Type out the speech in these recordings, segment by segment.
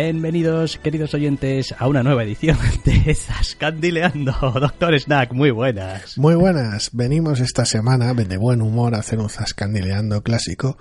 Bienvenidos, queridos oyentes, a una nueva edición de Zascandileando. Doctor Snack, muy buenas. Muy buenas. Venimos esta semana de buen humor a hacer un Zascandileando clásico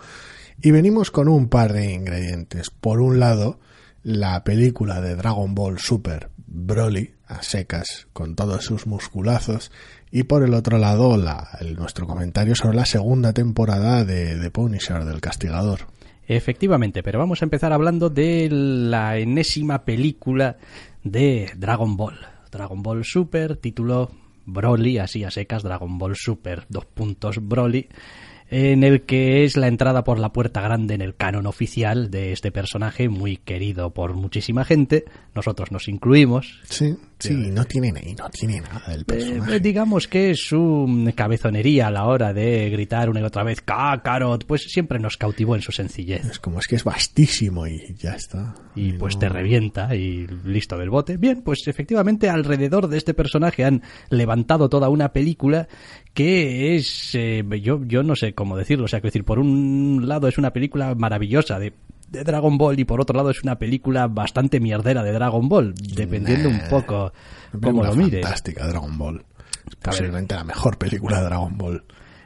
y venimos con un par de ingredientes. Por un lado, la película de Dragon Ball Super, Broly, a secas, con todos sus musculazos, y por el otro lado, la, nuestro comentario sobre la segunda temporada de The Punisher, del Castigador. Efectivamente, pero vamos a empezar hablando de la enésima película de Dragon Ball. Dragon Ball Super, título Broly, así a secas, Dragon Ball Super, dos puntos Broly en el que es la entrada por la puerta grande en el canon oficial de este personaje muy querido por muchísima gente. Nosotros nos incluimos. Sí, sí, no tiene, no tiene nada del personaje. Eh, digamos que su cabezonería a la hora de gritar una y otra vez Kakarot, pues siempre nos cautivó en su sencillez. Es como es que es vastísimo y ya está. Y, pues te revienta y listo del bote. Bien, pues efectivamente alrededor de este personaje han levantado toda una película que es, eh, yo, yo no sé cómo decirlo, o sea, que decir, por un lado es una película maravillosa de, de, Dragon Ball y por otro lado es una película bastante mierdera de Dragon Ball, dependiendo un poco cómo lo mires. Fantástica Dragon Ball. Posiblemente la mejor película de Dragon Ball.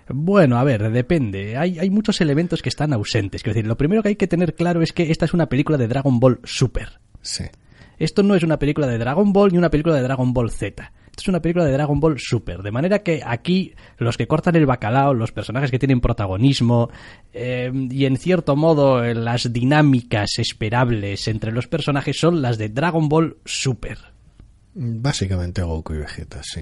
Bueno, a ver, depende. Hay, hay muchos elementos que están ausentes. Quiero decir, lo primero que hay que tener claro es que esta es una película de Dragon Ball Super. Sí. Esto no es una película de Dragon Ball ni una película de Dragon Ball Z. Esto es una película de Dragon Ball Super, de manera que aquí los que cortan el bacalao, los personajes que tienen protagonismo eh, y en cierto modo las dinámicas esperables entre los personajes son las de Dragon Ball Super. Básicamente Goku y Vegeta, sí.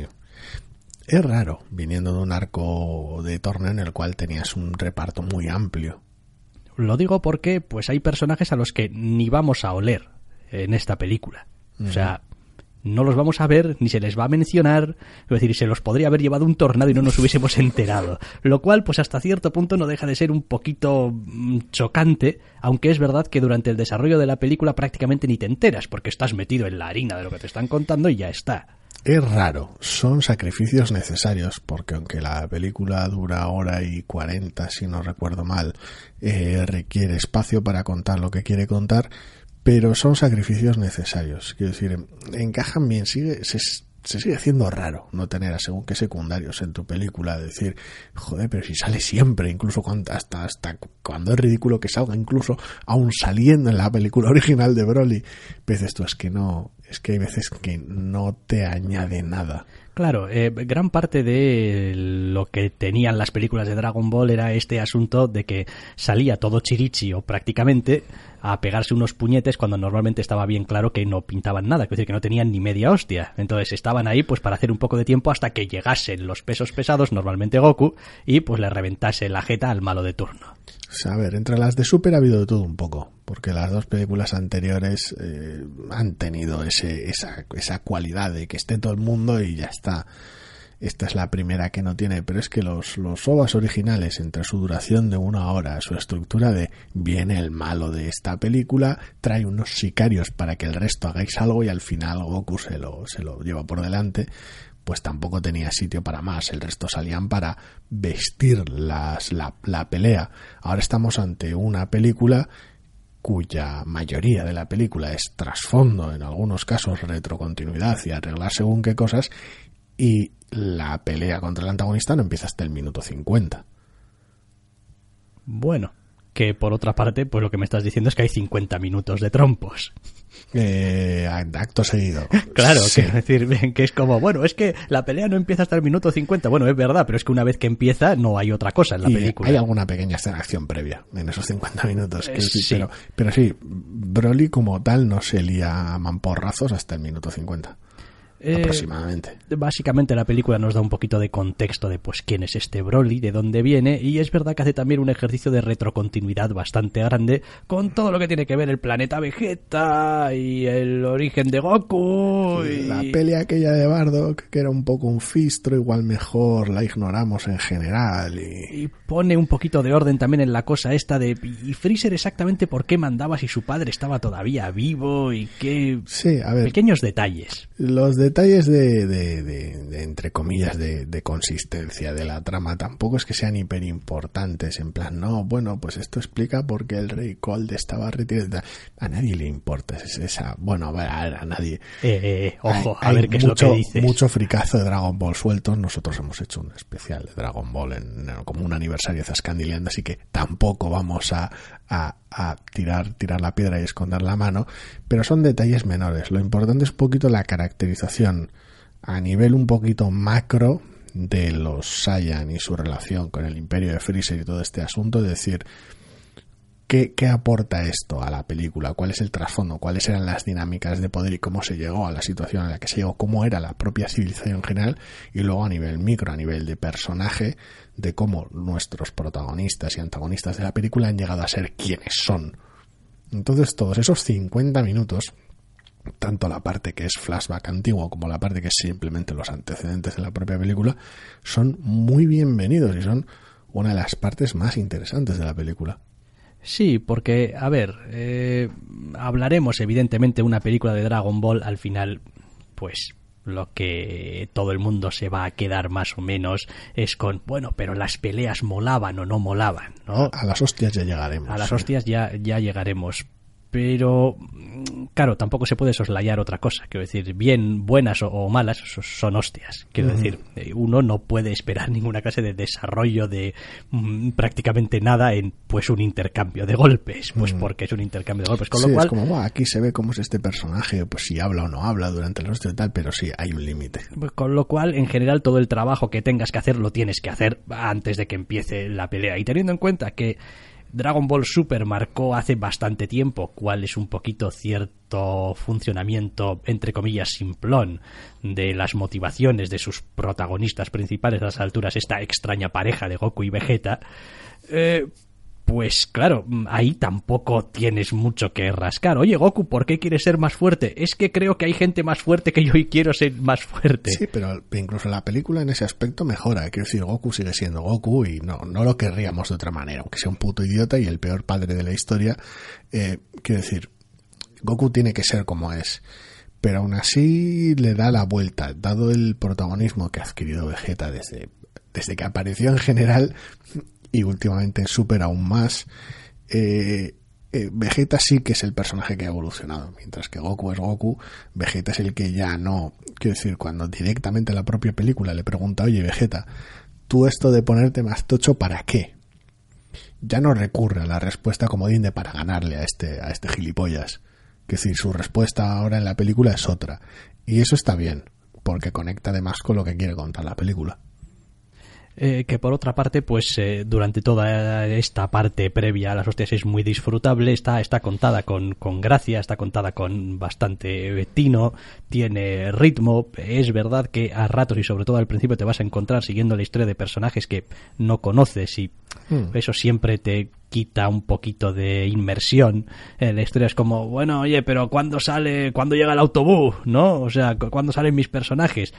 Es raro, viniendo de un arco de torneo en el cual tenías un reparto muy amplio. Lo digo porque pues hay personajes a los que ni vamos a oler en esta película. O sea, no los vamos a ver, ni se les va a mencionar, es decir, se los podría haber llevado un tornado y no nos hubiésemos enterado. Lo cual, pues hasta cierto punto no deja de ser un poquito chocante, aunque es verdad que durante el desarrollo de la película prácticamente ni te enteras, porque estás metido en la harina de lo que te están contando y ya está. Es raro, son sacrificios necesarios, porque aunque la película dura hora y cuarenta, si no recuerdo mal, eh, requiere espacio para contar lo que quiere contar, pero son sacrificios necesarios. Quiero decir, encajan bien, sigue, se, se sigue haciendo raro no tener a según qué secundarios en tu película. Decir, joder, pero si sale siempre, incluso cuando, hasta, hasta cuando es ridículo que salga, incluso aún saliendo en la película original de Broly. Pero esto es que no, es que hay veces que no te añade nada. Claro, eh, gran parte de lo que tenían las películas de Dragon Ball era este asunto de que salía todo chirichi o prácticamente a pegarse unos puñetes cuando normalmente estaba bien claro que no pintaban nada, es decir, que no tenían ni media hostia. Entonces estaban ahí pues para hacer un poco de tiempo hasta que llegasen los pesos pesados, normalmente Goku, y pues le reventase la jeta al malo de turno. A ver, entre las de Super ha habido de todo un poco, porque las dos películas anteriores eh, han tenido ese, esa, esa cualidad de que esté todo el mundo y ya está. Esta es la primera que no tiene, pero es que los, los OVAs originales, entre su duración de una hora, su estructura de viene el malo de esta película, trae unos sicarios para que el resto hagáis algo y al final Goku se lo, se lo lleva por delante, pues tampoco tenía sitio para más. El resto salían para vestir las, la, la pelea. Ahora estamos ante una película cuya mayoría de la película es trasfondo, en algunos casos retrocontinuidad y arreglar según qué cosas, y la pelea contra el antagonista no empieza hasta el minuto 50. Bueno, que por otra parte, pues lo que me estás diciendo es que hay 50 minutos de trompos. Eh, acto seguido. Claro, que decir, que es como, bueno, es que la pelea no empieza hasta el minuto 50. Bueno, es verdad, pero es que una vez que empieza no hay otra cosa en la película. Hay alguna pequeña escena de acción previa en esos 50 minutos. Eh, sí. Pero, pero sí, Broly como tal no se lía a mamporrazos hasta el minuto 50. Eh, aproximadamente. Básicamente la película nos da un poquito de contexto de pues quién es este Broly, de dónde viene, y es verdad que hace también un ejercicio de retrocontinuidad bastante grande con todo lo que tiene que ver el planeta Vegeta y el origen de Goku. Y... La pelea aquella de Bardock, que era un poco un fistro, igual mejor la ignoramos en general. Y... pone un poquito de orden también en la cosa esta de y Freezer exactamente por qué mandaba si su padre estaba todavía vivo y qué sí, a ver, pequeños detalles. Los de detalles de, de, entre comillas, de, consistencia de la trama tampoco es que sean hiper importantes. En plan, no, bueno, pues esto explica por qué el rey Cold estaba retirado. A nadie le importa esa. Bueno, a, ver, a nadie. Eh, eh, ojo, a ver qué es lo que dices. Mucho fricazo de Dragon Ball sueltos. Nosotros hemos hecho un especial de Dragon Ball en, como un aniversario de Zascandiland, así que tampoco vamos a, a, tirar, tirar la piedra y esconder la mano, pero son detalles menores. Lo importante es un poquito la caracterización a nivel un poquito macro de los Saiyan y su relación con el imperio de Freezer y todo este asunto, es decir, ¿Qué, ¿Qué, aporta esto a la película? ¿Cuál es el trasfondo? ¿Cuáles eran las dinámicas de poder y cómo se llegó a la situación en la que se llegó? ¿Cómo era la propia civilización en general? Y luego a nivel micro, a nivel de personaje, de cómo nuestros protagonistas y antagonistas de la película han llegado a ser quienes son. Entonces todos esos 50 minutos, tanto la parte que es flashback antiguo como la parte que es simplemente los antecedentes de la propia película, son muy bienvenidos y son una de las partes más interesantes de la película. Sí, porque, a ver, eh, hablaremos evidentemente de una película de Dragon Ball, al final, pues lo que todo el mundo se va a quedar más o menos es con, bueno, pero las peleas molaban o no molaban, ¿no? A las hostias ya llegaremos. A las hostias ya, ya llegaremos pero claro, tampoco se puede soslayar otra cosa. Quiero decir, bien buenas o, malas son hostias. Quiero decir, eh, uno no puede esperar ninguna clase de desarrollo de mm, prácticamente nada en pues un intercambio de golpes, pues porque es un intercambio de golpes. Con lo cual, es como, aquí se ve cómo es este personaje, pues si habla o no habla durante el hostia y tal, pero sí, hay un límite. Pues con lo cual, en general, todo el trabajo que tengas que hacer lo tienes que hacer antes de que empiece la pelea. Y teniendo en cuenta que Dragon Ball Super marcó hace bastante tiempo cuál es un poquito cierto funcionamiento, entre comillas, simplón de las motivaciones de sus protagonistas principales a las alturas, esta extraña pareja de Goku y Vegeta. Eh, pues claro, ahí tampoco tienes mucho que rascar. Oye, Goku, ¿por qué quieres ser más fuerte? Es que creo que hay gente más fuerte que yo y quiero ser más fuerte. Sí, pero incluso la película en ese aspecto mejora. Quiero decir, Goku sigue siendo Goku y no, no lo querríamos de otra manera, aunque sea un puto idiota y el peor padre de la historia. Eh, quiero decir, Goku tiene que ser como es. Pero aún así le da la vuelta, dado el protagonismo que ha adquirido Vegeta desde, desde que apareció en general, y últimamente Super aún más. Eh, eh, Vegeta sí que es el personaje que ha evolucionado, mientras que Goku es Goku, Vegeta es el que ya no, quiero decir, cuando directamente la propia película le pregunta, oye Vegeta, tú esto de ponerte más tocho, ¿para qué? Ya no recurre a la respuesta como de para ganarle a este, a este gilipollas. Que decir, su respuesta ahora en la película es otra. Y eso está bien, porque conecta además con lo que quiere contar la película. Eh, que por otra parte, pues eh, durante toda esta parte previa a las hostias es muy disfrutable, está, está contada con, con gracia, está contada con bastante tino, tiene ritmo, es verdad que a ratos y sobre todo al principio te vas a encontrar siguiendo la historia de personajes que no conoces y hmm. eso siempre te quita un poquito de inmersión. Eh, la historia es como, bueno, oye, pero ¿cuándo sale, cuándo llega el autobús? ¿No? O sea, ¿cuándo salen mis personajes?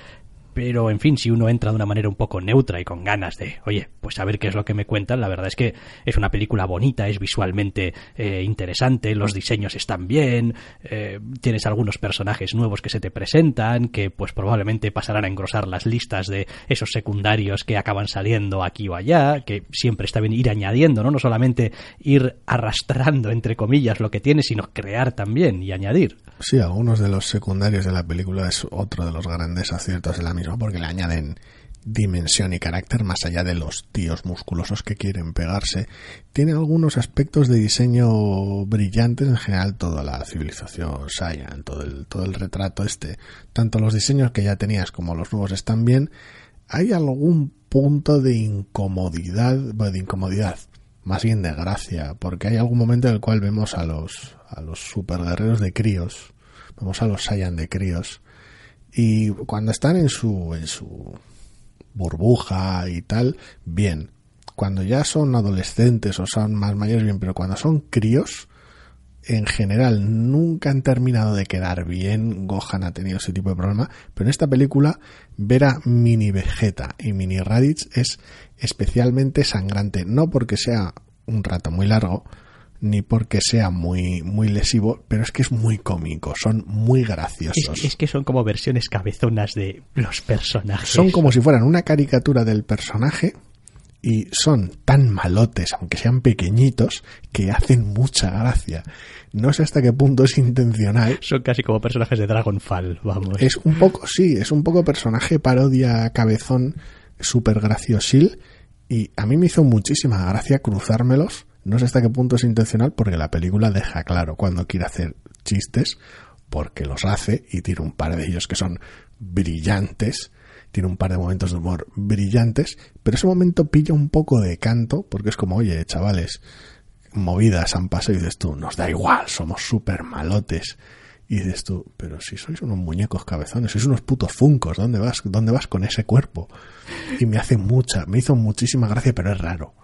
Pero en fin, si uno entra de una manera un poco neutra y con ganas de, oye, pues a ver qué es lo que me cuentan, la verdad es que es una película bonita, es visualmente eh, interesante, los diseños están bien, eh, tienes algunos personajes nuevos que se te presentan, que pues probablemente pasarán a engrosar las listas de esos secundarios que acaban saliendo aquí o allá, que siempre está bien ir añadiendo, ¿no? No solamente ir arrastrando, entre comillas, lo que tienes, sino crear también y añadir. Sí, algunos de los secundarios de la película es otro de los grandes aciertos de la misma porque le añaden dimensión y carácter más allá de los tíos musculosos que quieren pegarse. Tiene algunos aspectos de diseño brillantes, en general toda la civilización Saiyan, todo el, todo el retrato este, tanto los diseños que ya tenías como los nuevos están bien. Hay algún punto de incomodidad, de incomodidad, más bien de gracia, porque hay algún momento en el cual vemos a los, a los super guerreros de críos, vemos a los Saiyan de críos, y cuando están en su, en su burbuja y tal, bien. Cuando ya son adolescentes o son más mayores, bien, pero cuando son críos, en general nunca han terminado de quedar bien. Gohan ha tenido ese tipo de problema, pero en esta película ver a Mini Vegeta y Mini Raditz es especialmente sangrante, no porque sea un rato muy largo, ni porque sea muy, muy lesivo, pero es que es muy cómico, son muy graciosos. Es, que son como versiones cabezonas de los personajes. Son como si fueran una caricatura del personaje y son tan malotes, aunque sean pequeñitos, que hacen mucha gracia. No sé hasta qué punto es intencional. Son casi como personajes de Dragonfall, vamos. Es un poco, sí, es un poco personaje parodia cabezón, súper graciosil, y a mí me hizo muchísima gracia cruzármelos no sé hasta qué punto es intencional porque la película deja claro cuando quiere hacer chistes, porque los hace y tiene un par de ellos que son brillantes, tiene un par de momentos de humor brillantes, pero ese momento pilla un poco de canto porque es como, oye, chavales, movidas han pasado y dices tú, nos da igual, somos súper malotes. Y dices tú, pero si sois unos muñecos cabezones, sois unos putos funcos, ¿dónde vas? ¿Dónde vas con ese cuerpo? Y me hace mucha, me hizo muchísima gracia, pero es raro.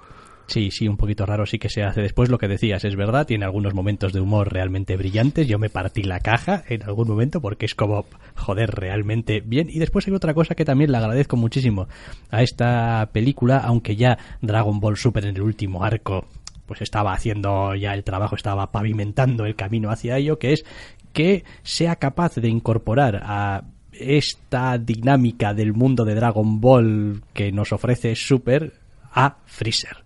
Sí, sí, un poquito raro sí que se hace. Después lo que decías es verdad, tiene algunos momentos de humor realmente brillantes. Yo me partí la caja en algún momento porque es como, joder, realmente bien. Y después hay otra cosa que también le agradezco muchísimo a esta película, aunque ya Dragon Ball Super en el último arco pues estaba haciendo ya el trabajo, estaba pavimentando el camino hacia ello, que es que sea capaz de incorporar a esta dinámica del mundo de Dragon Ball que nos ofrece Super a Freezer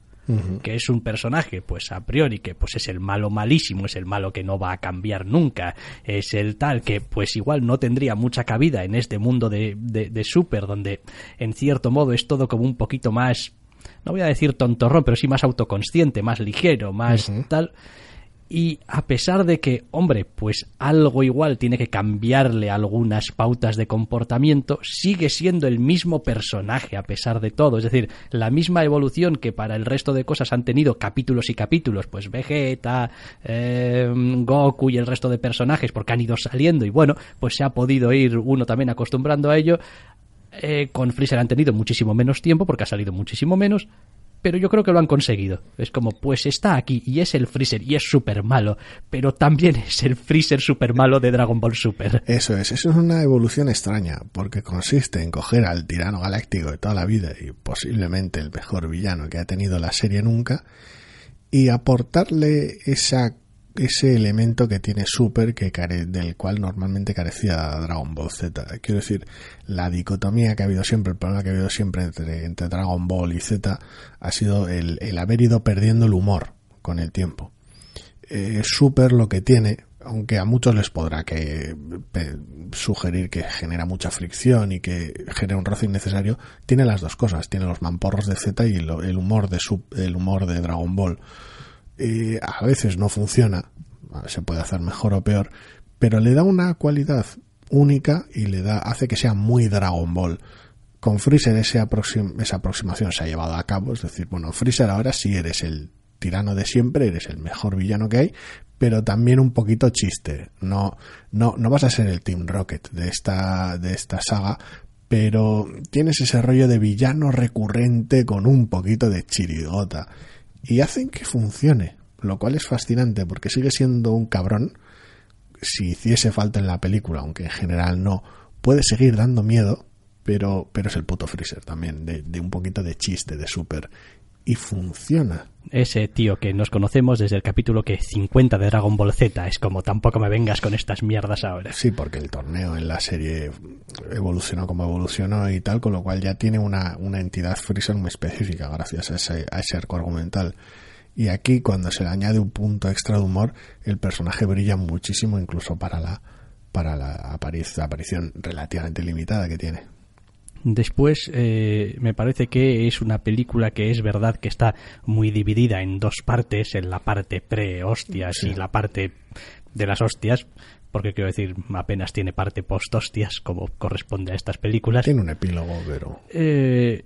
que es un personaje, pues a priori, que pues es el malo malísimo, es el malo que no va a cambiar nunca, es el tal que pues igual no tendría mucha cabida en este mundo de, de, Super, donde en cierto modo es todo como un poquito más, no voy a decir tontorrón, pero sí más autoconsciente, más ligero, más tal y a pesar de que, hombre, pues algo igual tiene que cambiarle algunas pautas de comportamiento, sigue siendo el mismo personaje a pesar de todo. Es decir, la misma evolución que para el resto de cosas han tenido capítulos y capítulos, pues Vegeta, eh, Goku y el resto de personajes, porque han ido saliendo y bueno, pues se ha podido ir uno también acostumbrando a ello. Eh, con Freezer han tenido muchísimo menos tiempo porque ha salido muchísimo menos, pero yo creo que lo han conseguido. Es como, pues está aquí y es el Freezer y es súper malo, pero también es el Freezer súper malo de Dragon Ball Super. Eso es, eso es una evolución extraña, porque consiste en coger al tirano galáctico de toda la vida y posiblemente el mejor villano que ha tenido la serie nunca y aportarle esa ese elemento que tiene Super que care del cual normalmente carecía Dragon Ball Z. Quiero decir, la dicotomía que ha habido siempre, el problema que ha habido siempre entre, entre Dragon Ball y Z ha sido el, el, haber ido perdiendo el humor con el tiempo. Eh, Super lo que tiene, aunque a muchos les podrá que sugerir que genera mucha fricción y que genera un roce innecesario, tiene las dos cosas, tiene los mamporros de Z y el humor de el humor de Dragon Ball eh, a veces no funciona, se puede hacer mejor o peor, pero le da una cualidad única y le da hace que sea muy Dragon Ball. Con Freezer esa aproximación se ha llevado a cabo, es decir, bueno, Freezer ahora sí eres el tirano de siempre, eres el mejor villano que hay, pero también un poquito chiste. No, no, no vas a ser el Team Rocket de esta, de esta saga, pero tienes ese rollo de villano recurrente con un poquito de chirigota y hacen que funcione, lo cual es fascinante porque sigue siendo un cabrón. Si hiciese falta en la película, aunque en general no, puede seguir dando miedo pero, pero es el puto Freezer también, de, de un poquito de chiste, de súper. Y funciona. Ese tío que nos conocemos desde el capítulo que 50 de Dragon Ball Z es como tampoco me vengas con estas mierdas ahora. Sí, porque el torneo en la serie evolucionó como evolucionó y tal, con lo cual ya tiene una, una entidad Freezer muy específica gracias a ese, a ese arco argumental. Y aquí, cuando se le añade un punto extra de humor, el personaje brilla muchísimo, incluso para la, para la aparición relativamente limitada que tiene. Después, eh, me parece que es una película que es verdad que está muy dividida en dos partes, en la parte pre-hostias y la parte de las hostias, porque quiero decir, apenas tiene parte post-hostias, como corresponde a estas películas. Tiene un epílogo, pero... Eh,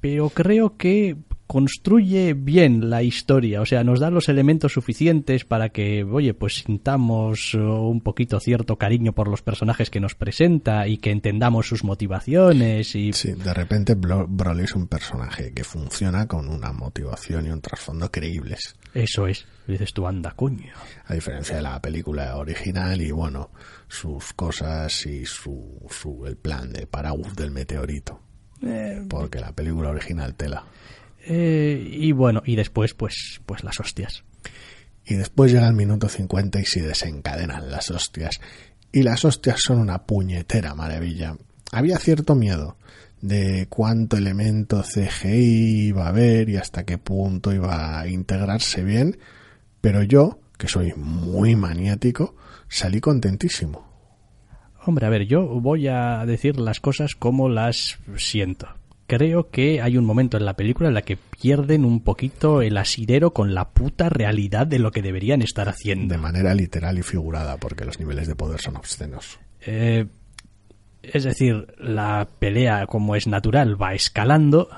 pero creo que construye bien la historia, o sea, nos da los elementos suficientes para que, oye, pues sintamos uh, un poquito cierto cariño por los personajes que nos presenta y que entendamos sus motivaciones y... Sí, de repente Broly es un personaje que funciona con una motivación y un trasfondo creíbles. Eso es, dices tú, anda, coño. A diferencia de la película original y, bueno, sus cosas y su, su el plan de Paragus del meteorito. Eh, porque la película original tela. Eh, y bueno, y después, pues, pues las hostias. Y después llega el minuto 50 y se desencadenan las hostias. Y las hostias son una puñetera maravilla. Había cierto miedo de cuánto elemento CGI iba a haber y hasta qué punto iba a integrarse bien, pero yo, que soy muy maniático, salí contentísimo. Hombre, a ver, yo voy a decir las cosas como las siento creo que hay un momento en la película en la que pierden un poquito el asidero con la puta realidad de lo que deberían estar haciendo. De manera literal y figurada, porque los niveles de poder son obscenos. Eh, es decir, la pelea, como es natural, va escalando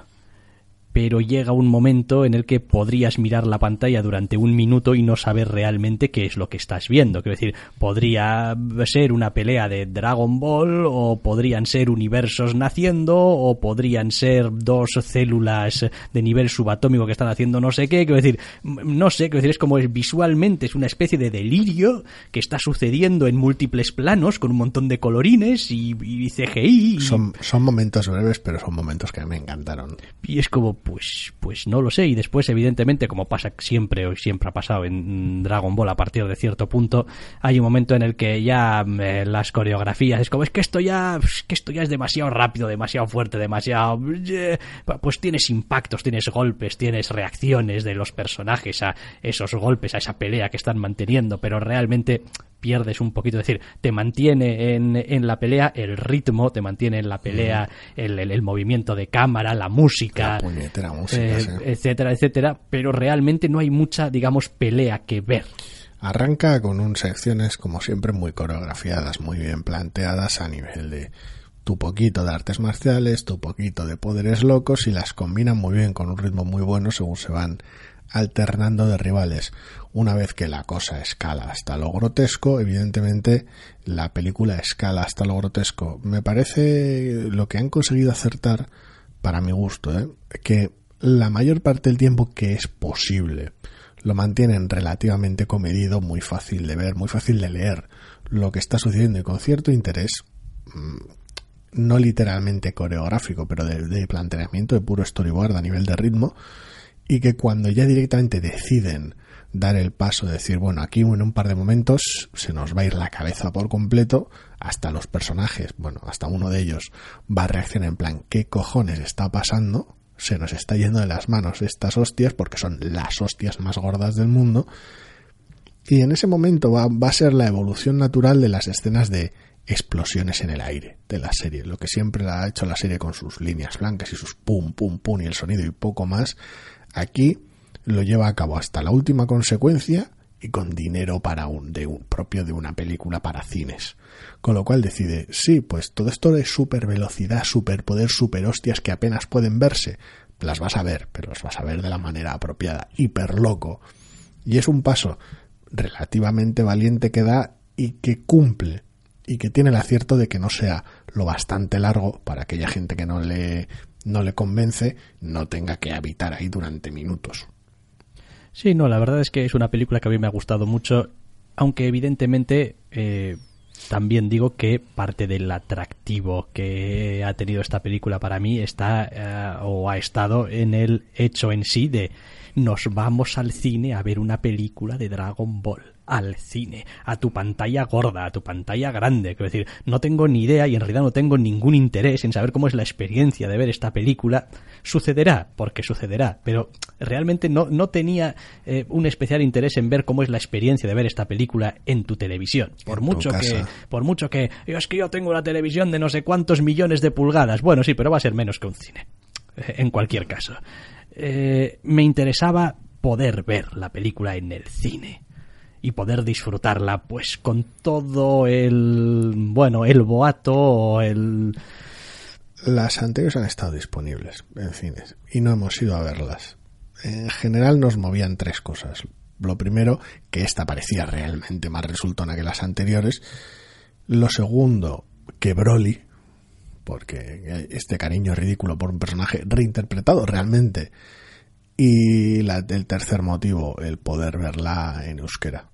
pero llega un momento en el que podrías mirar la pantalla durante un minuto y no saber realmente qué es lo que estás viendo. Quiero decir, podría ser una pelea de Dragon Ball, o podrían ser universos naciendo, o podrían ser dos células de nivel subatómico que están haciendo no sé qué. Quiero decir, no sé, quiero decir, es como es visualmente, es una especie de delirio que está sucediendo en múltiples planos con un montón de colorines y, CGI. Son, son momentos breves, pero son momentos que me encantaron. Y es como, pues, pues no lo sé. Y después, evidentemente, como pasa siempre o siempre ha pasado en Dragon Ball a partir de cierto punto, hay un momento en el que ya eh, las coreografías es como es que esto ya, que esto ya es demasiado rápido, demasiado fuerte, demasiado, eh, pues tienes impactos, tienes golpes, tienes reacciones de los personajes a esos golpes, a esa pelea que están manteniendo, pero realmente pierdes un poquito, es decir, te mantiene en, en la pelea el ritmo, te mantiene en la pelea el, el, movimiento de cámara, la música, eh, etcétera, etcétera, pero realmente no hay mucha, digamos, pelea que ver. Arranca con un secciones, como siempre, muy coreografiadas, muy bien planteadas a nivel de tu poquito de artes marciales, tu poquito de poderes locos y las combinan muy bien con un ritmo muy bueno según se van alternando de rivales. Una vez que la cosa escala hasta lo grotesco, evidentemente la película escala hasta lo grotesco. Me parece lo que han conseguido acertar, para mi gusto, ¿eh? que la mayor parte del tiempo que es posible lo mantienen relativamente comedido, muy fácil de ver, muy fácil de leer lo que está sucediendo y con cierto interés, mm, no literalmente coreográfico, pero de, de planteamiento de puro storyboard a nivel de ritmo, y que cuando ya directamente deciden dar el paso de decir, bueno, aquí en un par de momentos se nos va a ir la cabeza por completo, hasta los personajes, bueno, hasta uno de ellos va a reaccionar en plan, ¿qué cojones está pasando? Se nos está yendo de las manos estas hostias porque son las hostias más gordas del mundo. Y en ese momento va, va a ser la evolución natural de las escenas de explosiones en el aire de la serie, lo que siempre ha hecho la serie con sus líneas blancas y sus pum, pum, pum y el sonido y poco más, Aquí lo lleva a cabo hasta la última consecuencia y con dinero para un, de un propio de una película para cines. Con lo cual decide, sí, pues todo esto de super velocidad, super poder, super hostias que apenas pueden verse, las vas a ver, pero las vas a ver de la manera apropiada, hiper loco. Y es un paso relativamente valiente que da y que cumple y que tiene el acierto de que no sea lo bastante largo para aquella gente que no le no le convence, no tenga que habitar ahí durante minutos. Sí, no, la verdad es que es una película que a mí me ha gustado mucho, aunque evidentemente eh, también digo que parte del atractivo que ha tenido esta película para mí está eh, o ha estado en el hecho en sí de nos vamos al cine a ver una película de Dragon Ball al cine, a tu pantalla gorda, a tu pantalla grande. Quiero decir, no tengo ni idea y en realidad no tengo ningún interés en saber cómo es la experiencia de ver esta película. Sucederá, porque sucederá, pero realmente no, no tenía eh, un especial interés en ver cómo es la experiencia de ver esta película en tu televisión. Por mucho que, por mucho que, es que yo tengo una televisión de no sé cuántos millones de pulgadas. Bueno, sí, pero va a ser menos que un cine. En cualquier caso. Eh, me interesaba poder ver la película en el cine y poder disfrutarla pues con todo el bueno el boato o el las anteriores han estado disponibles en cines y no hemos ido a verlas. En general nos movían tres cosas. Lo primero que esta parecía realmente más resultona que las anteriores. Lo segundo que Broly porque este cariño ridículo por un personaje reinterpretado realmente y el tercer motivo, el poder verla en euskera.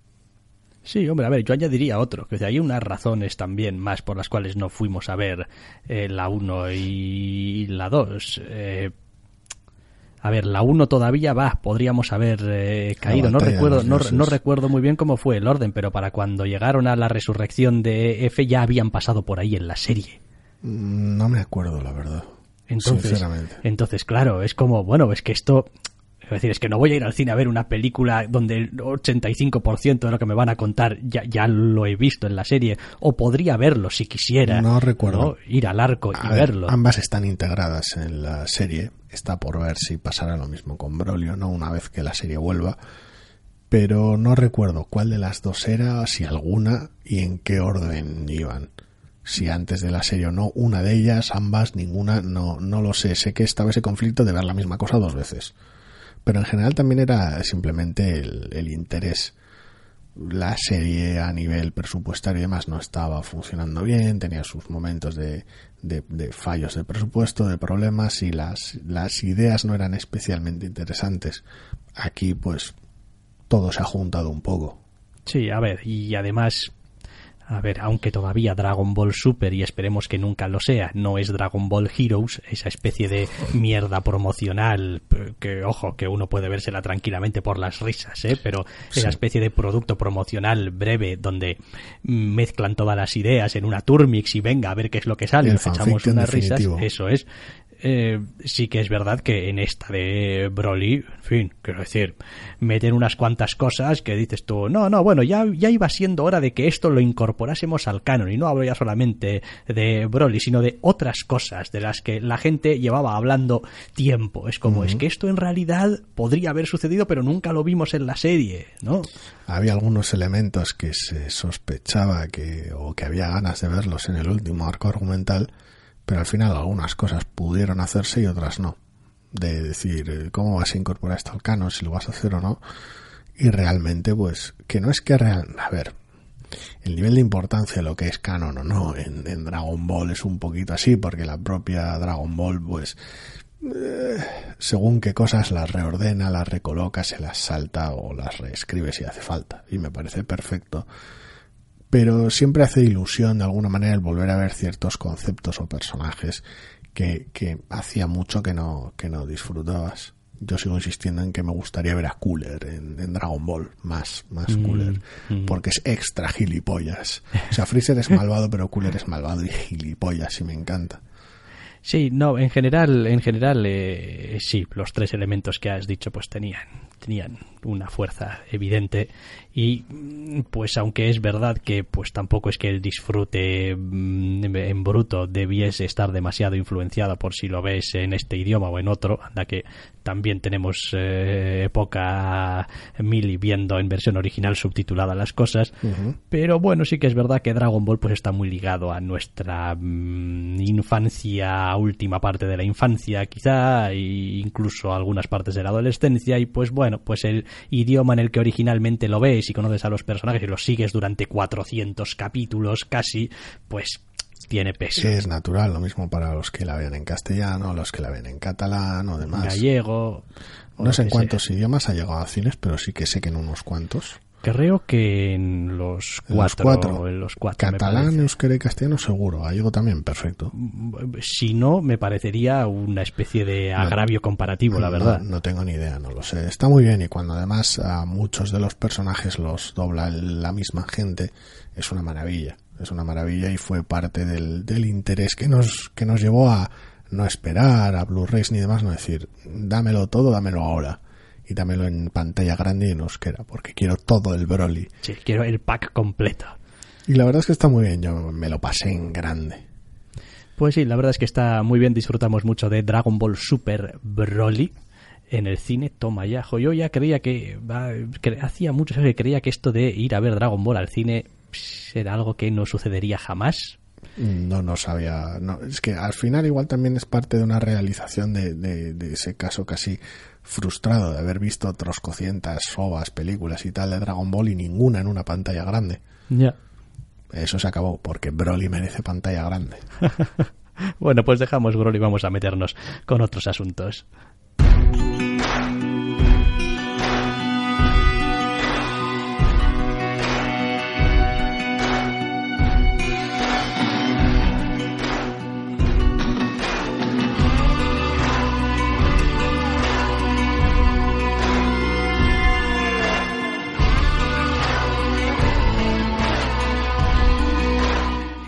Sí, hombre, a ver, yo añadiría otro, que hay unas razones también más por las cuales no fuimos a ver eh, la 1 y la 2. Eh, a ver, la 1 todavía va, podríamos haber eh, caído. No recuerdo, no, no, recuerdo muy bien cómo fue el orden, pero para cuando llegaron a la resurrección de F ya habían pasado por ahí en la serie. Mm, no me acuerdo, la verdad. Entonces, entonces, claro, es como, bueno, es que esto es decir, es que no voy a ir al cine a ver una película donde el 85% de lo que me van a contar ya, ya lo he visto en la serie, o podría verlo si quisiera. No recuerdo. Ir al arco y verlo. Ambas están integradas en la serie. Está por ver si pasará lo mismo con Brolio, ¿no? Una vez que la serie vuelva. Pero no recuerdo cuál de las dos era, si alguna, y en qué orden iban si antes de la serie o no, una de ellas, ambas, ninguna, no, no lo sé. Sé que estaba ese conflicto de ver la misma cosa dos veces pero en general también era simplemente el, interés. La serie a nivel presupuestario y demás no estaba funcionando bien, tenía sus momentos de, de, fallos de presupuesto, de problemas y las, las ideas no eran especialmente interesantes. Aquí pues todo se ha juntado un poco. Sí, a ver, y además a ver, aunque todavía Dragon Ball Super, y esperemos que nunca lo sea, no es Dragon Ball Heroes, esa especie de mierda promocional, que ojo, que uno puede vérsela tranquilamente por las risas, ¿eh? pero esa especie de producto promocional breve donde mezclan todas las ideas en una turmix y venga a ver qué es lo que sale, nos echamos unas risas, eso es. Eh, sí que es verdad que en esta de Broly, en fin, quiero decir, meten unas cuantas cosas que dices tú, no, no, bueno, ya, ya iba siendo hora de que esto lo incorporásemos al canon, y no hablo ya solamente de Broly, sino de otras cosas de las que la gente llevaba hablando tiempo. Es como, es que esto en realidad podría haber sucedido, pero nunca lo vimos en la serie, ¿no? Había algunos elementos que se sospechaba que, o que había ganas de verlos en el último arco argumental, pero al final algunas cosas pudieron hacerse y otras no. De decir, eh, ¿cómo vas a incorporar esto al canon? Si lo vas a hacer o no. Y realmente, pues, que no es que real... A ver, el nivel de importancia de lo que es canon o no en, Dragon Ball es un poquito así, porque la propia Dragon Ball, pues, eh, según qué cosas las reordena, las recoloca, se las salta o las reescribe si hace falta. Y me parece perfecto pero siempre hace ilusión de alguna manera el volver a ver ciertos conceptos o personajes que, que hacía mucho que no, que no disfrutabas. Yo sigo insistiendo en que me gustaría ver a Cooler en, Dragon Ball, más, más mm, Cooler, mm. porque es extra gilipollas. O sea, Freezer es malvado, pero Cooler es malvado y gilipollas y me encanta. Sí, no, en general, en general, eh, sí, los tres elementos que has dicho pues tenían, tenían una fuerza evidente y pues aunque es verdad que pues tampoco es que el disfrute mm, en bruto debiese estar demasiado influenciado por si lo ves en este idioma o en otro anda que también tenemos eh, época mil y viendo en versión original subtitulada las cosas. Pero bueno sí que es verdad que Dragon Ball pues está muy ligado a nuestra mm, infancia última parte de la infancia quizá e incluso algunas partes de la adolescencia. Y pues bueno pues el idioma en el que originalmente lo ves y conoces a los personajes y los sigues durante 400 capítulos casi, pues tiene peso. Es natural, lo mismo para los que la ven en castellano, los que la ven en catalán o demás. Gallego. No sé en cuántos idiomas ha llegado a cines, pero sí que sé que en unos cuantos. Creo que en los En los cuatro. cuatro. en los cuatro, Catalán, euskera y castellano seguro. Gallego también, perfecto. Si no, me parecería una especie de agravio comparativo, la No- verdad. No, tengo ni idea, no lo sé. Está muy bien y cuando además a muchos de los personajes los dobla la misma gente, es una maravilla. Es una maravilla y fue parte del, del interés que nos, que nos llevó a no esperar a Blu-rays ni demás, no decir, dámelo todo, dámelo ahora. Y dámelo en pantalla grande y en euskera, porque quiero todo el Broly. Sí, quiero el pack completo. Y la verdad es que está muy bien, yo me lo pasé en grande. Pues sí, la verdad es que está muy bien. Disfrutamos mucho de Dragon Ball Super Broly en el cine. Toma ya, jo, Yo ya creía que, que hacía muchos años que creía que esto de ir a ver Dragon Ball al cine era algo que no sucedería jamás. No, no sabía. No, es que al final igual también es parte de una realización de, de, de ese caso casi frustrado de haber visto otros cocientas, sobas, películas y tal de Dragon Ball y ninguna en una pantalla grande. Ya. Eso se acabó porque Broly merece pantalla grande. Bueno, pues dejamos Broly y vamos a meternos con otros asuntos.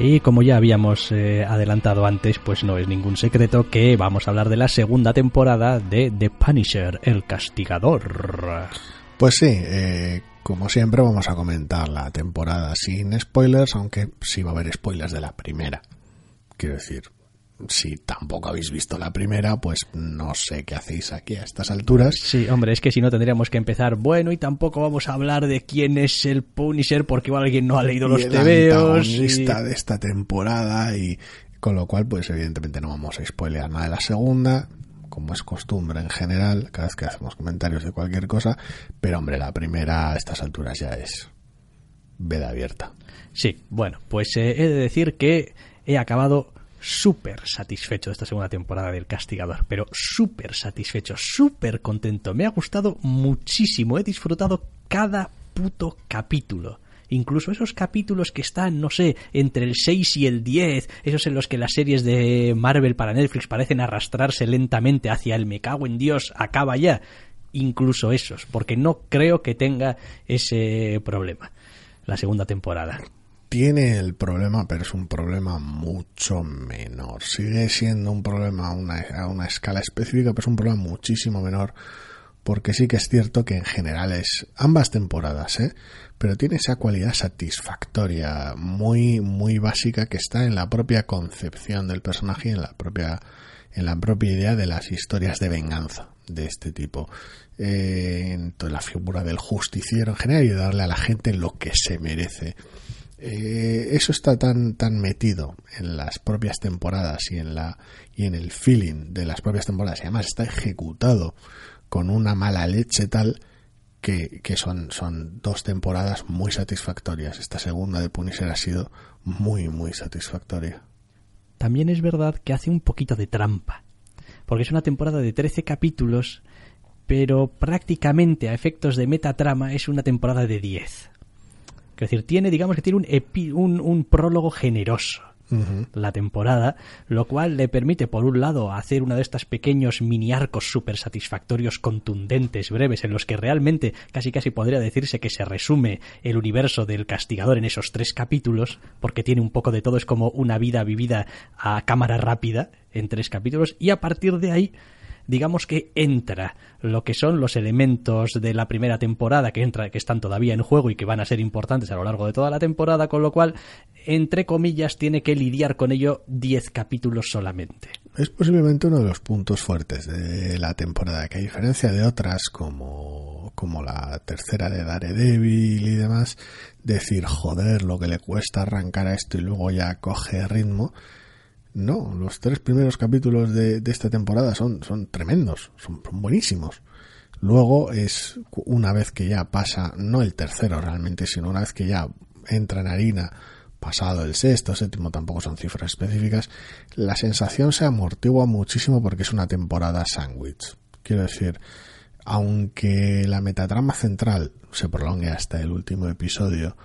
Y como ya habíamos eh, adelantado antes, pues no es ningún secreto que vamos a hablar de la segunda temporada de The Punisher, el castigador. Pues sí, eh, como siempre vamos a comentar la temporada sin spoilers, aunque sí va a haber spoilers de la primera. Quiero decir, si tampoco habéis visto la primera, pues no sé qué hacéis aquí a estas alturas. Sí, hombre, es que si no tendríamos que empezar, bueno, y tampoco vamos a hablar de quién es el Punisher porque igual alguien no ha leído los y el tebeos. y- de esta temporada y con lo cual pues evidentemente no vamos a spoilear nada de la segunda como es costumbre en general cada vez que hacemos comentarios de cualquier cosa pero hombre la primera a estas alturas ya es veda abierta Sí, bueno, pues eh, he de decir que he acabado súper satisfecho de esta segunda temporada del Castigador, pero súper satisfecho, súper contento. Me ha gustado muchísimo, he disfrutado cada puto capítulo. Incluso esos capítulos que están, no sé, entre el 6 y el 10, esos en los que las series de Marvel para Netflix parecen arrastrarse lentamente hacia el me cago en Dios, acaba ya. Incluso esos, porque no creo que tenga ese problema la segunda temporada. Tiene el problema pero es un problema mucho menor. Sigue siendo un problema a una, a una escala específica pero es un problema muchísimo menor porque sí que es cierto que en general es ambas temporadas, ¿eh? pero tiene esa cualidad satisfactoria muy muy básica que está en la propia concepción del personaje y en la propia en la propia idea de las historias de venganza de este tipo. Eh, en toda la figura del justiciero en general y darle a la gente lo que se merece eh, eso está tan tan metido en las propias temporadas y en la y en el feeling de las propias temporadas y además está ejecutado con una mala leche tal que, que son, son dos temporadas muy satisfactorias. Esta segunda de Punisher ha sido muy, muy satisfactoria. También es verdad que hace un poquito de trampa, porque es una temporada de 13 capítulos, pero prácticamente a efectos de metatrama es una temporada de 10. Es decir, tiene, digamos que tiene un, epi- un, un prólogo generoso la temporada, lo cual le permite, por un lado, hacer uno de estos pequeños mini arcos súper satisfactorios, contundentes, breves, en los que realmente casi casi podría decirse que se resume el universo del castigador en esos tres capítulos, porque tiene un poco de todo, es como una vida vivida a cámara rápida en tres capítulos, y a partir de ahí digamos que entra lo que son los elementos de la primera temporada que entra que están todavía en juego y que van a ser importantes a lo largo de toda la temporada, con lo cual entre comillas tiene que lidiar con ello 10 capítulos solamente. Es posiblemente uno de los puntos fuertes de la temporada, que a diferencia de otras como, como la tercera de Daredevil y demás, decir, joder, lo que le cuesta arrancar a esto y luego ya coge ritmo. No, los tres primeros capítulos de, esta temporada son, son tremendos, son, son buenísimos. Luego es una vez que ya pasa, no el tercero realmente, sino una vez que ya entra en harina, pasado el sexto, séptimo, tampoco son cifras específicas, la sensación se amortigua muchísimo porque es una temporada sándwich. Quiero decir, aunque la metatrama central se prolongue hasta el último episodio,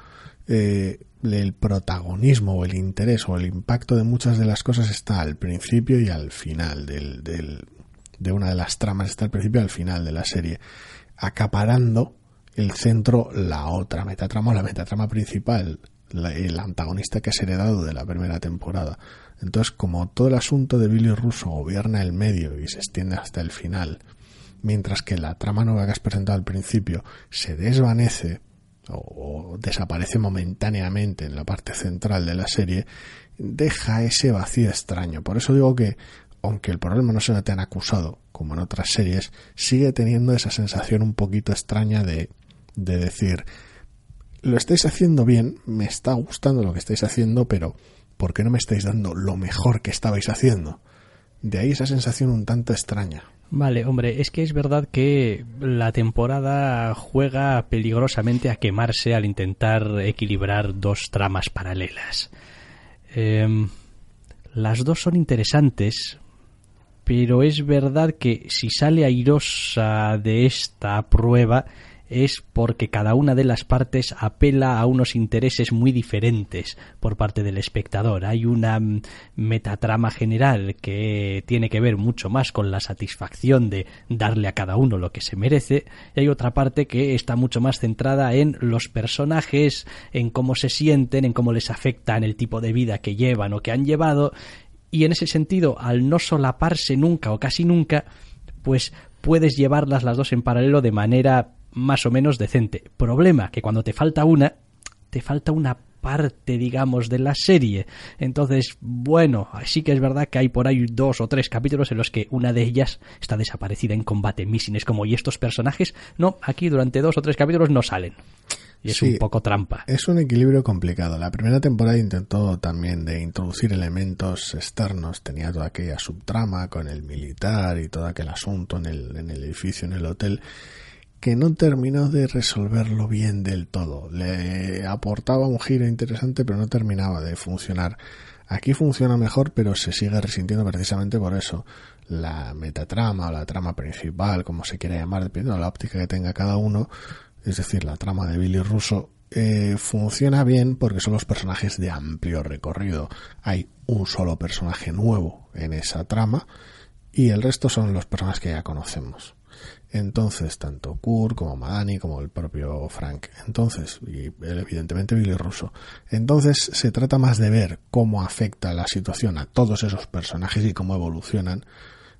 eh, el protagonismo o el interés o el impacto de muchas de las cosas está al principio y al final del, de una de las tramas, está al principio y al final de la serie, acaparando el centro la otra metatrama o la metatrama principal, el antagonista que es heredado de la primera temporada. Entonces, como todo el asunto de Billy Russo gobierna el medio y se extiende hasta el final, mientras que la trama nueva que has presentado al principio se desvanece o, desaparece momentáneamente en la parte central de la serie, deja ese vacío extraño. Por eso digo que, aunque el problema no sea tan acusado como en otras series, sigue teniendo esa sensación un poquito extraña de, de decir, lo estáis haciendo bien, me está gustando lo que estáis haciendo, pero ¿por qué no me estáis dando lo mejor que estabais haciendo? De ahí esa sensación un tanto extraña. Vale, hombre, es que es verdad que la temporada juega peligrosamente a quemarse al intentar equilibrar dos tramas paralelas. Em, las dos son interesantes, pero es verdad que si sale airosa de esta prueba, es porque cada una de las partes apela a unos intereses muy diferentes por parte del espectador. Hay una mm, metatrama general que tiene que ver mucho más con la satisfacción de darle a cada uno lo que se merece y hay otra parte que está mucho más centrada en los personajes, en cómo se sienten, en cómo les afecta en el tipo de vida que llevan o que han llevado y en ese sentido, al no solaparse nunca o casi nunca, pues puedes llevarlas las dos en paralelo de manera más o menos decente. Problema, que cuando te falta una, te falta una parte, digamos, de la serie. Entonces, bueno, sí que es verdad que hay por ahí dos o tres capítulos en los que una de ellas está desaparecida en combate. Missing es como, ¿y estos personajes? No, aquí durante dos o tres capítulos no salen. Y es un poco trampa. Es un equilibrio complicado. La primera temporada intentó también de introducir elementos externos. Tenía toda aquella subtrama con el militar y todo aquel asunto en el, en el edificio, en el hotel que no terminó de resolverlo bien del todo. Le aportaba un giro interesante, pero no terminaba de funcionar. Aquí funciona mejor, pero se sigue resintiendo precisamente por eso. La metatrama o la trama principal, como se quiera llamar, dependiendo de la óptica que tenga cada uno, es decir, la trama de Billy Russo, eh, funciona bien porque son los personajes de amplio recorrido. Hay un solo personaje nuevo en esa trama y el resto son los personajes que ya conocemos. Entonces, tanto Kurt como Madani como el propio Frank. Entonces, y evidentemente Billy Russo. Entonces, se trata más de ver cómo afecta la situación a todos esos personajes y cómo evolucionan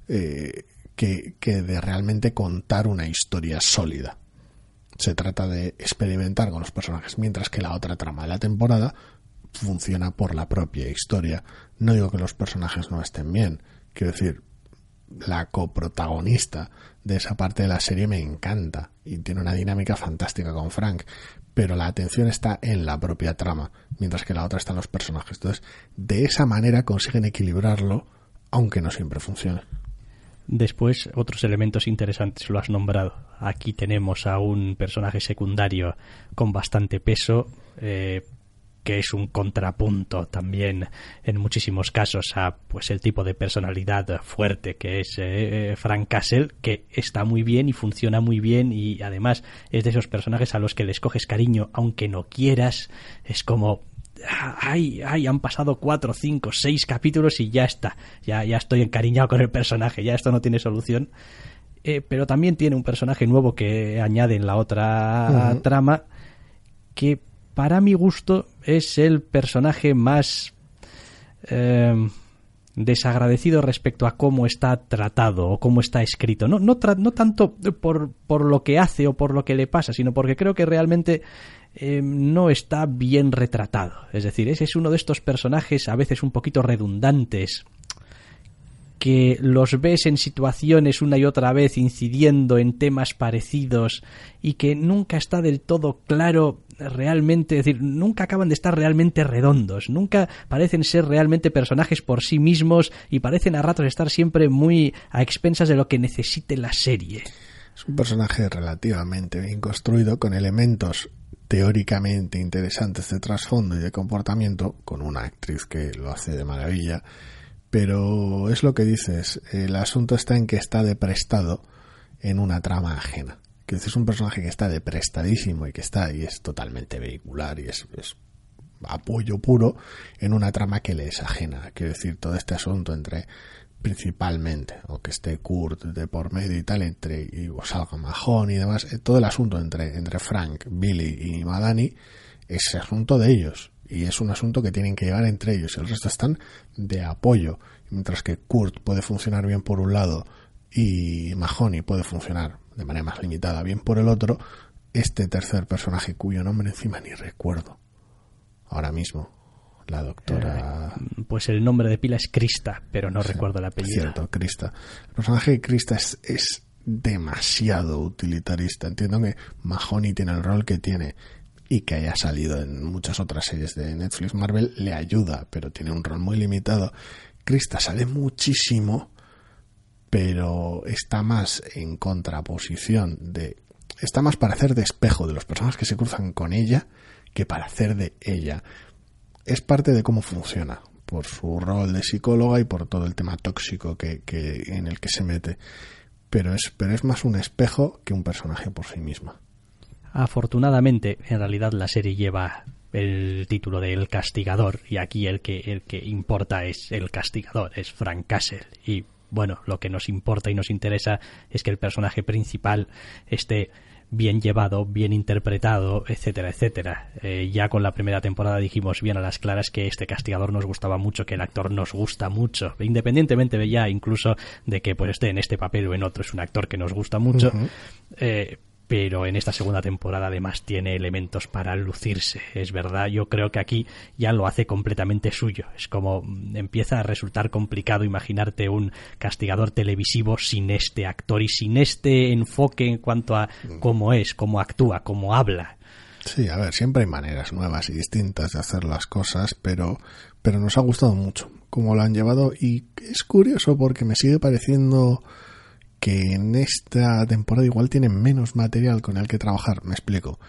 eh, que, que de realmente contar una historia sólida. Se trata de experimentar con los personajes, mientras que la otra trama de la temporada funciona por la propia historia. No digo que los personajes no estén bien, quiero decir, la coprotagonista de esa parte de la serie me encanta y tiene una dinámica fantástica con Frank, pero la atención está en la propia trama, mientras que la otra está en los personajes. Entonces, de esa manera consiguen equilibrarlo, aunque no siempre funcione. Después, otros elementos interesantes lo has nombrado. Aquí tenemos a un personaje secundario con bastante peso, eh, que es un contrapunto también en muchísimos casos a pues el tipo de personalidad fuerte que es eh, Frank Castle que está muy bien y funciona muy bien y además es de esos personajes a los que les coges cariño aunque no quieras. Es como ay, ay, han pasado cuatro, cinco, seis capítulos y ya está, ya, ya estoy encariñado con el personaje, ya esto no tiene solución. Eh, pero también tiene un personaje nuevo que añade en la otra trama que para mi gusto es el personaje más eh, desagradecido respecto a cómo está tratado o cómo está escrito. No, no, tanto por, por, lo que hace o por lo que le pasa, sino porque creo que realmente eh, no está bien retratado. Es decir, ese es uno de estos personajes a veces un poquito redundantes que los ves en situaciones una y otra vez incidiendo en temas parecidos y que nunca está del todo claro realmente, es decir, nunca acaban de estar realmente redondos, nunca parecen ser realmente personajes por sí mismos y parecen a ratos estar siempre muy a expensas de lo que necesite la serie. Es un personaje relativamente bien construido con elementos teóricamente interesantes de trasfondo y de comportamiento, con una actriz que lo hace de maravilla, pero es lo que dices, el asunto está en que está de prestado en una trama ajena. Que es un personaje que está deprestadísimo y que está y es totalmente vehicular y es, es apoyo puro en una trama que le es ajena. Quiero decir, todo este asunto entre principalmente, o que esté Kurt de por medio y tal, entre y o salga Mahon y demás, eh, todo el asunto entre, entre Frank, Billy y Madani es asunto de ellos y es un asunto que tienen que llevar entre ellos. El resto están de apoyo, mientras que Kurt puede funcionar bien por un lado y Mahoney puede funcionar de manera más limitada bien por el otro. Este tercer personaje cuyo nombre encima ni recuerdo ahora mismo, la doctora. Eh, pues el nombre de pila es Krista, pero no recuerdo el apellido. Cierto, Krista. El personaje de Krista es, es demasiado utilitarista. Entiendo que Mahoney tiene el rol que tiene y que haya salido en muchas otras series de Netflix Marvel le ayuda, pero tiene un rol muy limitado. Krista sale muchísimo, pero está más en contraposición de está más para hacer de espejo de los personajes que se cruzan con ella que para hacer de ella. Es parte de cómo funciona, por su rol de psicóloga y por todo el tema tóxico que, que en el que se mete. Pero es, pero es más un espejo que un personaje por sí misma. Afortunadamente, en realidad la serie lleva el título de El Castigador y aquí el que, el que importa es el castigador, es Frank Castle. Y bueno, lo que nos importa y nos interesa es que el personaje principal esté bien llevado, bien interpretado, etcétera, etcétera. Eh, ya con la primera temporada dijimos bien a las claras que este castigador nos gustaba mucho, que el actor nos gusta mucho, independientemente de ya incluso de que pues esté en este papel o en otro, es un actor que nos gusta mucho pero en esta segunda temporada además tiene elementos para lucirse. Es verdad, yo creo que aquí ya lo hace completamente suyo. Es como mm, empieza a resultar complicado imaginarte un castigador televisivo sin este actor y sin este enfoque en cuanto a cómo es, cómo actúa, cómo habla. Sí, a ver, siempre hay maneras nuevas y distintas de hacer las cosas, pero, pero nos ha gustado mucho cómo lo han llevado y es curioso porque me sigue pareciendo que en esta temporada igual tiene menos material con el que trabajar. Me explico.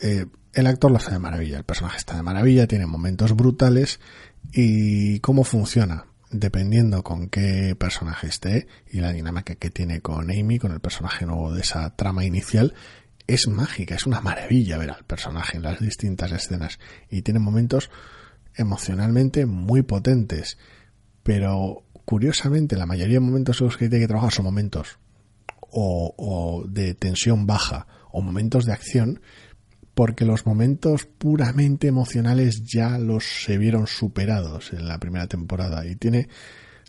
Eh, el actor lo hace de maravilla, el personaje está de maravilla, tiene momentos brutales y cómo funciona dependiendo con qué personaje esté y la dinámica que tiene con Amy, con el personaje nuevo de esa trama inicial, es mágica, es una maravilla ver al personaje en las distintas escenas y tiene momentos emocionalmente muy potentes, pero curiosamente, la mayoría de momentos en los que tiene que trabajar son momentos o, de tensión baja o momentos de acción, porque los momentos puramente emocionales ya los se vieron superados en la primera temporada y tiene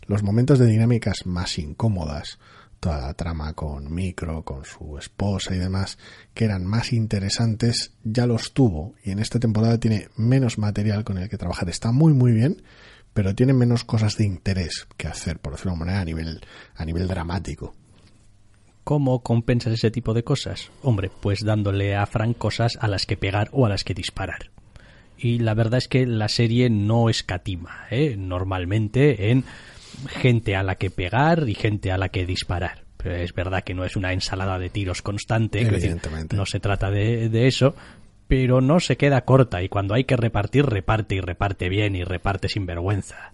los momentos de dinámicas más incómodas, toda la trama con Micro, con su esposa y demás, que eran más interesantes, ya los tuvo y en esta temporada tiene menos material con el que trabajar. Está muy muy bien, pero tiene menos cosas de interés que hacer, por decirlo de una manera, a nivel, a nivel dramático. ¿Cómo compensas ese tipo de cosas? Hombre, pues dándole a Frank cosas a las que pegar o a las que disparar. Y la verdad es que la serie no escatima, ¿eh? normalmente en gente a la que pegar y gente a la que disparar. es verdad que no es una ensalada de tiros constante, Evidentemente. no se trata de, de eso, pero no se queda corta y cuando hay que repartir, reparte y reparte bien y reparte sin vergüenza.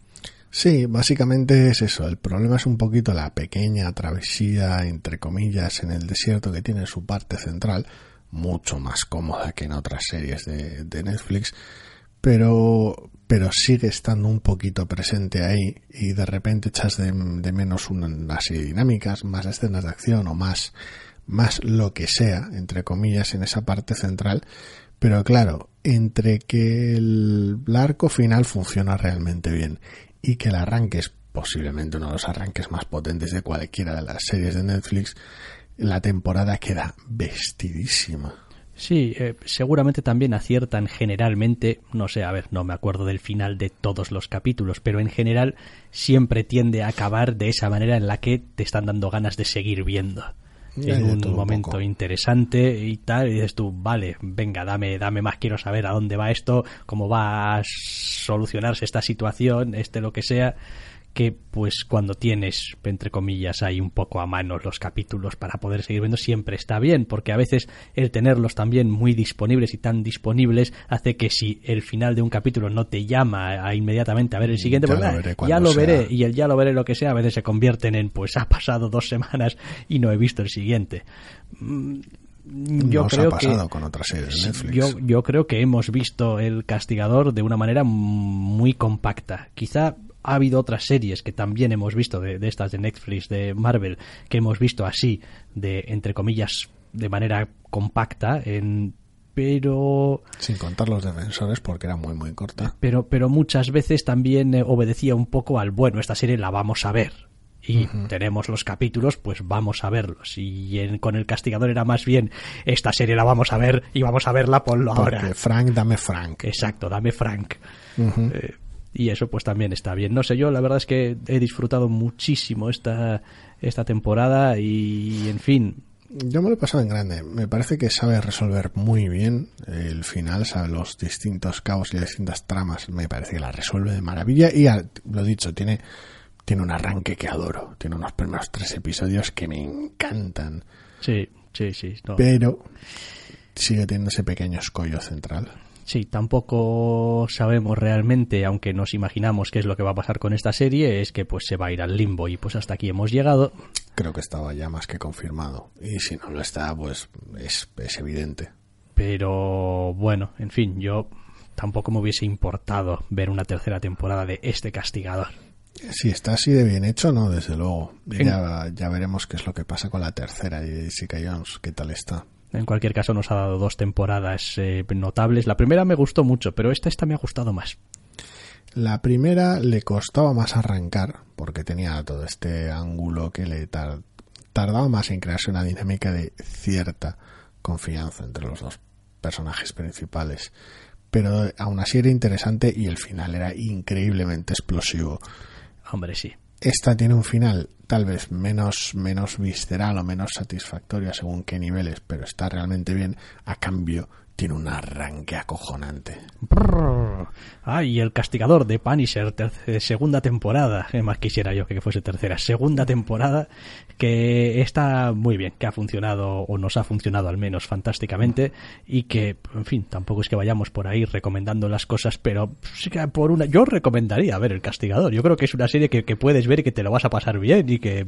Sí, básicamente es eso. El problema es un poquito la pequeña travesía, entre comillas, en el desierto que tiene su parte central, mucho más cómoda que en otras series de, Netflix, pero, pero sigue estando un poquito presente ahí y de repente echas de, menos una, serie de dinámicas, más escenas de acción o más, más lo que sea, entre comillas, en esa parte central pero claro, entre que el arco final funciona realmente bien y que el arranque es posiblemente uno de los arranques más potentes de cualquiera de las series de Netflix, la temporada queda vestidísima. Sí, eh, seguramente también aciertan generalmente, no sé, a ver, no me acuerdo del final de todos los capítulos, pero en general siempre tiende a acabar de esa manera en la que te están dando ganas de seguir viendo en un momento interesante y tal, y dices tú, vale, venga, dame, dame más, quiero saber a dónde va esto, cómo va a solucionarse esta situación, este lo que sea, que pues cuando tienes, entre comillas, hay un poco a mano los capítulos para poder seguir viendo, siempre está bien, porque a veces el tenerlos también muy disponibles y tan disponibles hace que si el final de un capítulo no te llama a, inmediatamente a ver el siguiente, Ya pues, lo "Ah, veré ya lo veré, sea". y el ya lo veré lo que sea, a veces se convierten en pues ha pasado dos semanas y no he visto el siguiente. Mm, Yo Nos creo ha pasado que con otras series de Sí, Netflix. Yo, yo creo que hemos visto el castigador de una manera muy compacta. Quizá ha habido otras series que también hemos visto de, de estas de Netflix, de Marvel, que hemos visto así, de entre comillas, de manera compacta, en, pero Sin contar los defensores porque era muy muy corta. pero, pero muchas veces también eh, obedecía un poco al bueno, esta serie la vamos a ver. Y tenemos los capítulos, pues vamos a verlos. Y en- con el castigador era más bien, esta serie la vamos a ver y vamos a verla ponlo ahora. Porque Frank, dame Frank. Exacto, dame Frank. Eh, y eso pues también está bien. No sé, yo la verdad es que he disfrutado muchísimo esta, esta temporada y en fin, Yo me lo he pasado en grande. Me parece que sabe resolver muy bien el final, sabe los distintos cabos y las distintas tramas. Me parece que la resuelve de maravilla. Y lo dicho, tiene, tiene un arranque que adoro. Tiene unos primeros tres episodios que me encantan. sí, sí, sí. no. Pero sigue teniendo ese pequeño escollo central. Sí, tampoco sabemos realmente, aunque nos imaginamos qué es lo que va a pasar con esta serie, es que pues se va a ir al limbo y pues hasta aquí hemos llegado. Creo que estaba ya más que confirmado. Y si no lo está, pues es, es evidente. Pero bueno, en fin, yo tampoco me hubiese importado ver una tercera temporada de este castigador. Si está así de bien hecho, no, desde luego. Ya, ya veremos qué es lo que pasa con la tercera y Jessica Jones, qué tal está. En cualquier caso nos ha dado dos temporadas eh, notables. La primera me gustó mucho, pero esta esta me ha gustado más. La primera le costaba más arrancar, porque tenía todo este ángulo que le tar- tardaba más en crearse una dinámica de cierta confianza entre los dos personajes principales. Pero aún así era interesante y el final era increíblemente explosivo. Hombre, sí. Esta tiene un final tal vez menos, menos visceral o menos satisfactorio según qué niveles, pero está realmente bien. A cambio, tiene un arranque acojonante. Brrr. Ah, el castigador de Punisher, terce- segunda temporada. Eh, más quisiera yo que fuese tercera. Segunda temporada que está muy bien, que ha funcionado, o nos ha funcionado al menos fantásticamente, y que, en fin, tampoco es que vayamos por ahí recomendando las cosas, pero sí que por una. Yo recomendaría ver el castigador. Yo creo que es una serie que, que puedes ver y que te lo vas a pasar bien y que,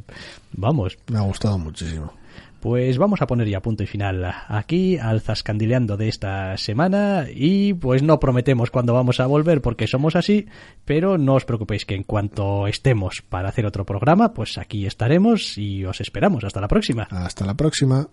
vamos, Me ha gustado muchísimo. Pues vamos a poner ya punto y final aquí al zascandileando de esta semana y pues no prometemos cuándo vamos a volver porque somos así, pero no os preocupéis que en cuanto estemos para hacer otro programa, pues aquí estaremos y os esperamos. Hasta la próxima. Hasta la próxima.